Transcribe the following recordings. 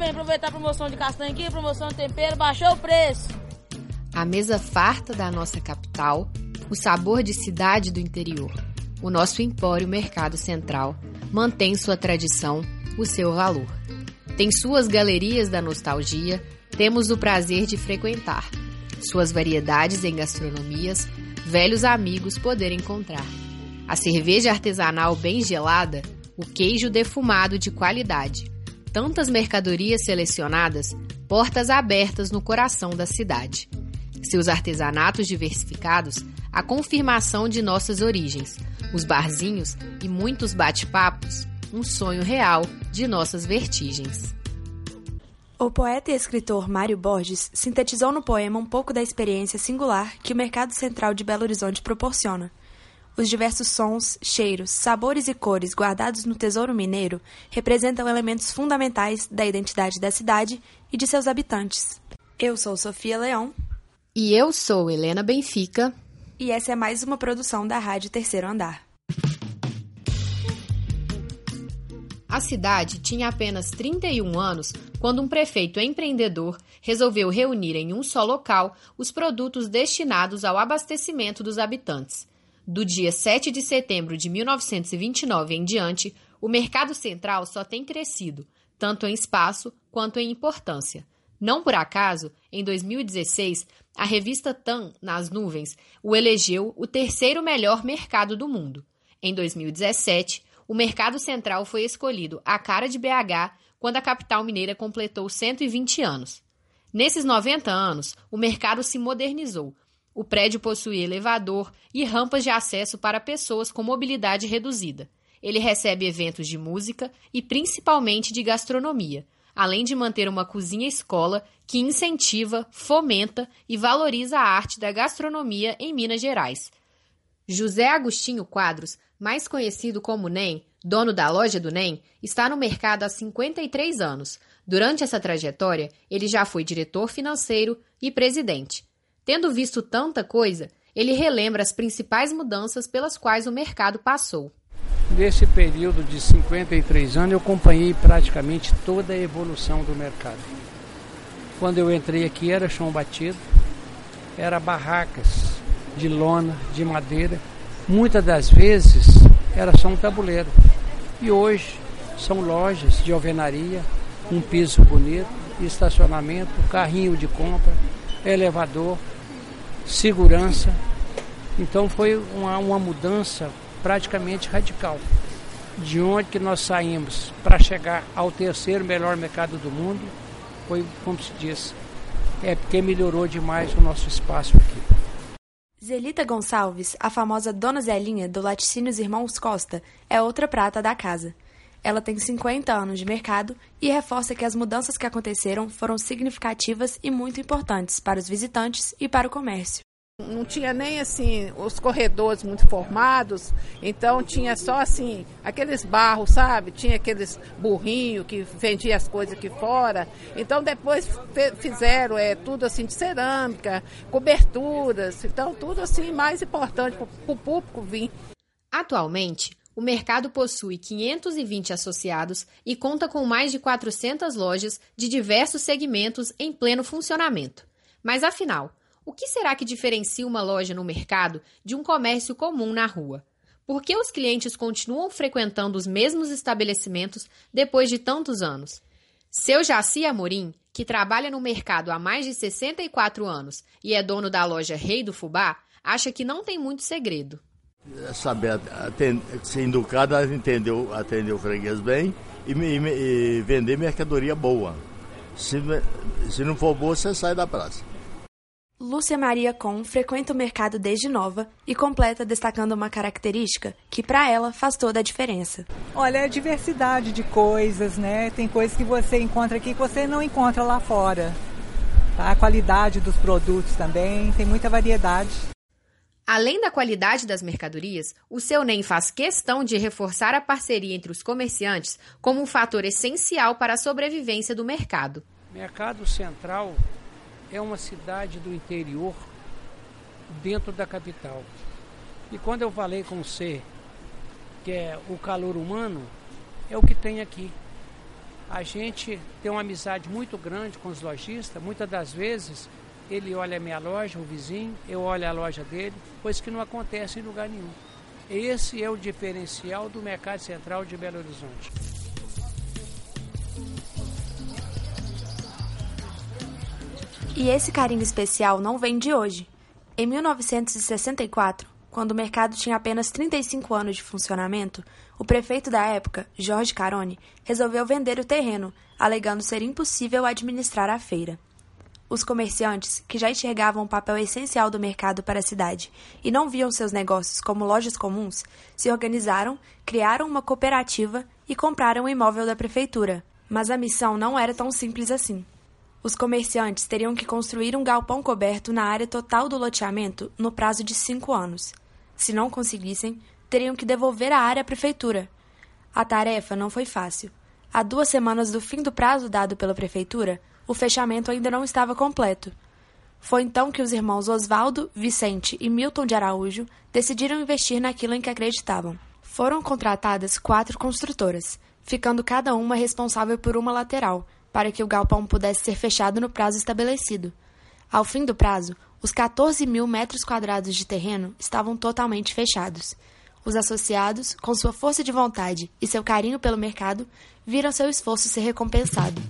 Bem, aproveitar a promoção de castanha aqui, promoção de tempero, baixou o preço. A mesa farta da nossa capital, o sabor de cidade do interior. O nosso empório Mercado Central mantém sua tradição, o seu valor. Tem suas galerias da nostalgia, temos o prazer de frequentar. Suas variedades em gastronomias, velhos amigos poder encontrar. A cerveja artesanal bem gelada, o queijo defumado de qualidade tantas mercadorias selecionadas, portas abertas no coração da cidade. Seus artesanatos diversificados, a confirmação de nossas origens, os barzinhos e muitos bate-papos, um sonho real de nossas vertigens. O poeta e escritor Mário Borges sintetizou no poema um pouco da experiência singular que o mercado central de Belo Horizonte proporciona. Os diversos sons, cheiros, sabores e cores guardados no Tesouro Mineiro representam elementos fundamentais da identidade da cidade e de seus habitantes. Eu sou Sofia Leão. E eu sou Helena Benfica. E essa é mais uma produção da Rádio Terceiro Andar. A cidade tinha apenas 31 anos quando um prefeito empreendedor resolveu reunir em um só local os produtos destinados ao abastecimento dos habitantes do dia 7 de setembro de 1929 em diante, o mercado central só tem crescido, tanto em espaço quanto em importância. Não por acaso, em 2016, a revista TAM, nas nuvens, o elegeu o terceiro melhor mercado do mundo. Em 2017, o mercado central foi escolhido a cara de BH quando a capital mineira completou 120 anos. Nesses 90 anos, o mercado se modernizou, o prédio possui elevador e rampas de acesso para pessoas com mobilidade reduzida. Ele recebe eventos de música e principalmente de gastronomia, além de manter uma cozinha-escola que incentiva, fomenta e valoriza a arte da gastronomia em Minas Gerais. José Agostinho Quadros, mais conhecido como NEM, dono da loja do NEM, está no mercado há 53 anos. Durante essa trajetória, ele já foi diretor financeiro e presidente. Tendo visto tanta coisa, ele relembra as principais mudanças pelas quais o mercado passou. Nesse período de 53 anos, eu acompanhei praticamente toda a evolução do mercado. Quando eu entrei aqui era chão batido, era barracas de lona, de madeira. Muitas das vezes era só um tabuleiro. E hoje são lojas de alvenaria, um piso bonito, estacionamento, carrinho de compra, elevador, segurança. Então foi uma, uma mudança praticamente radical. De onde que nós saímos para chegar ao terceiro melhor mercado do mundo, foi como se diz, é porque melhorou demais o nosso espaço aqui. Zelita Gonçalves, a famosa Dona Zelinha do Laticínios Irmãos Costa, é outra prata da casa. Ela tem 50 anos de mercado e reforça que as mudanças que aconteceram foram significativas e muito importantes para os visitantes e para o comércio. Não tinha nem assim os corredores muito formados, então tinha só assim aqueles barros, sabe? Tinha aqueles burrinhos que vendia as coisas aqui fora. Então depois fizeram é tudo assim de cerâmica, coberturas, então tudo assim mais importante para o público vir. Atualmente, o mercado possui 520 associados e conta com mais de 400 lojas de diversos segmentos em pleno funcionamento. Mas afinal, o que será que diferencia uma loja no mercado de um comércio comum na rua? Por que os clientes continuam frequentando os mesmos estabelecimentos depois de tantos anos? Seu Jaci Amorim, que trabalha no mercado há mais de 64 anos e é dono da loja Rei do Fubá, acha que não tem muito segredo. Saber atender, ser educado a entender, atender o freguês bem e, e, e vender mercadoria boa. Se, se não for boa, você sai da praça. Lúcia Maria Com frequenta o mercado desde nova e completa destacando uma característica que para ela faz toda a diferença. Olha, é a diversidade de coisas, né? Tem coisas que você encontra aqui que você não encontra lá fora. Tá? A qualidade dos produtos também, tem muita variedade. Além da qualidade das mercadorias, o seu NEM faz questão de reforçar a parceria entre os comerciantes como um fator essencial para a sobrevivência do mercado. Mercado Central é uma cidade do interior dentro da capital. E quando eu falei com você que é o calor humano, é o que tem aqui. A gente tem uma amizade muito grande com os lojistas, muitas das vezes ele olha a minha loja, o vizinho, eu olho a loja dele, coisa que não acontece em lugar nenhum. Esse é o diferencial do Mercado Central de Belo Horizonte. E esse carinho especial não vem de hoje. Em 1964, quando o mercado tinha apenas 35 anos de funcionamento, o prefeito da época, Jorge Carone, resolveu vender o terreno, alegando ser impossível administrar a feira. Os comerciantes, que já enxergavam o papel essencial do mercado para a cidade e não viam seus negócios como lojas comuns, se organizaram, criaram uma cooperativa e compraram o imóvel da prefeitura. Mas a missão não era tão simples assim. Os comerciantes teriam que construir um galpão coberto na área total do loteamento no prazo de cinco anos. Se não conseguissem, teriam que devolver a área à prefeitura. A tarefa não foi fácil. Há duas semanas do fim do prazo dado pela prefeitura, o fechamento ainda não estava completo. Foi então que os irmãos Oswaldo, Vicente e Milton de Araújo decidiram investir naquilo em que acreditavam. Foram contratadas quatro construtoras, ficando cada uma responsável por uma lateral, para que o galpão pudesse ser fechado no prazo estabelecido. Ao fim do prazo, os 14 mil metros quadrados de terreno estavam totalmente fechados. Os associados, com sua força de vontade e seu carinho pelo mercado, viram seu esforço ser recompensado.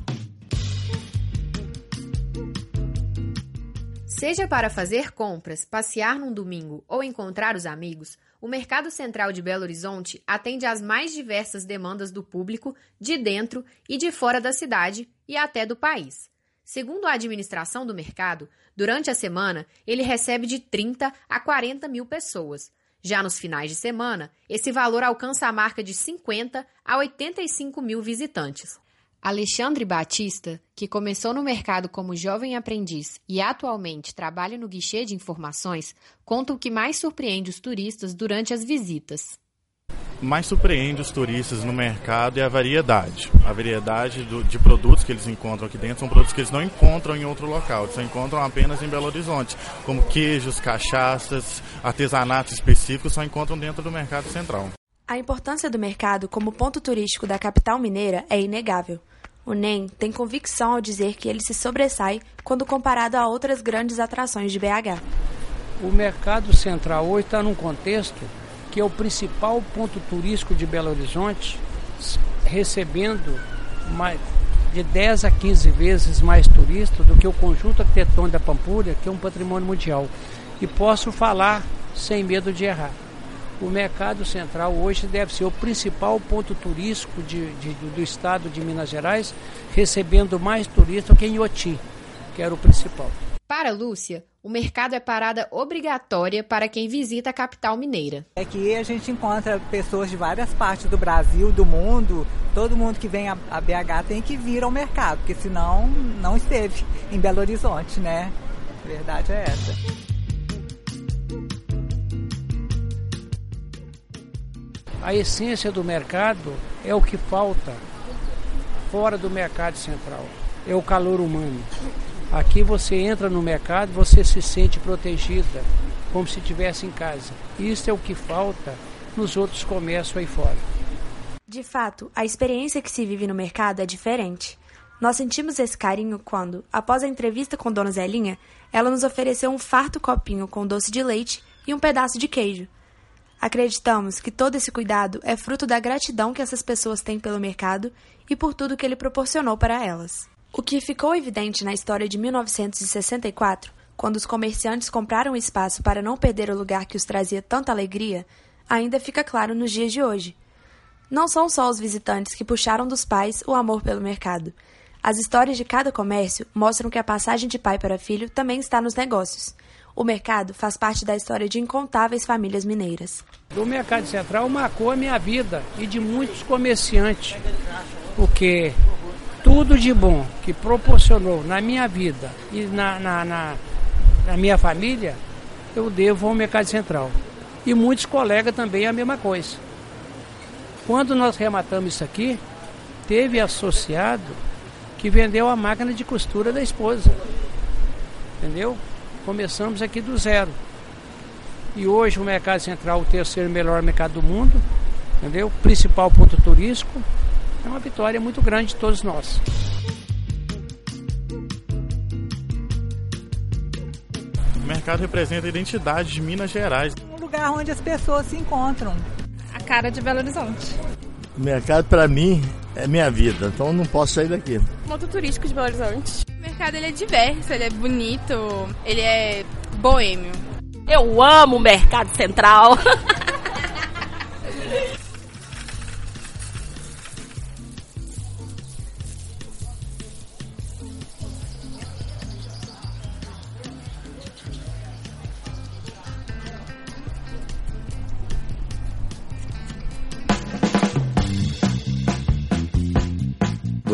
Seja para fazer compras, passear num domingo ou encontrar os amigos, o Mercado Central de Belo Horizonte atende às mais diversas demandas do público de dentro e de fora da cidade e até do país. Segundo a administração do mercado, durante a semana ele recebe de 30 a 40 mil pessoas. Já nos finais de semana, esse valor alcança a marca de 50 a 85 mil visitantes. Alexandre Batista, que começou no mercado como jovem aprendiz e atualmente trabalha no guichê de informações, conta o que mais surpreende os turistas durante as visitas. Mais surpreende os turistas no mercado é a variedade. A variedade do, de produtos que eles encontram aqui dentro são produtos que eles não encontram em outro local, eles só encontram apenas em Belo Horizonte, como queijos, cachaças, artesanatos específicos, só encontram dentro do mercado central. A importância do mercado como ponto turístico da capital mineira é inegável. O NEM tem convicção ao dizer que ele se sobressai quando comparado a outras grandes atrações de BH. O mercado central hoje está num contexto que é o principal ponto turístico de Belo Horizonte, recebendo mais, de 10 a 15 vezes mais turistas do que o conjunto arquitetônico da Pampulha, que é um patrimônio mundial. E posso falar sem medo de errar o mercado central hoje deve ser o principal ponto turístico de, de, do estado de Minas Gerais, recebendo mais turistas que em Oti, que era o principal. Para Lúcia, o mercado é parada obrigatória para quem visita a capital mineira. Aqui a gente encontra pessoas de várias partes do Brasil, do mundo. Todo mundo que vem a, a BH tem que vir ao mercado, porque senão não esteve em Belo Horizonte, né? A verdade é essa. A essência do mercado é o que falta fora do mercado central. É o calor humano. Aqui você entra no mercado, você se sente protegida, como se estivesse em casa. Isso é o que falta nos outros comércios aí fora. De fato, a experiência que se vive no mercado é diferente. Nós sentimos esse carinho quando, após a entrevista com Dona Zelinha, ela nos ofereceu um farto copinho com doce de leite e um pedaço de queijo. Acreditamos que todo esse cuidado é fruto da gratidão que essas pessoas têm pelo mercado e por tudo que ele proporcionou para elas. O que ficou evidente na história de 1964, quando os comerciantes compraram espaço para não perder o lugar que os trazia tanta alegria, ainda fica claro nos dias de hoje. Não são só os visitantes que puxaram dos pais o amor pelo mercado. As histórias de cada comércio mostram que a passagem de pai para filho também está nos negócios. O mercado faz parte da história de incontáveis famílias mineiras. O Mercado Central marcou a minha vida e de muitos comerciantes, porque tudo de bom que proporcionou na minha vida e na, na, na, na minha família, eu devo ao Mercado Central. E muitos colegas também a mesma coisa. Quando nós rematamos isso aqui, teve associado que vendeu a máquina de costura da esposa. Entendeu? Começamos aqui do zero. E hoje o mercado central, o terceiro melhor mercado do mundo, entendeu? Principal ponto turístico. É uma vitória muito grande de todos nós. O mercado representa a identidade de Minas Gerais. Um lugar onde as pessoas se encontram cara de Belo Horizonte. O mercado, para mim, é minha vida, então eu não posso sair daqui. Ponto turístico de Belo Horizonte. Mercado ele é diverso, ele é bonito, ele é boêmio. Eu amo o mercado central.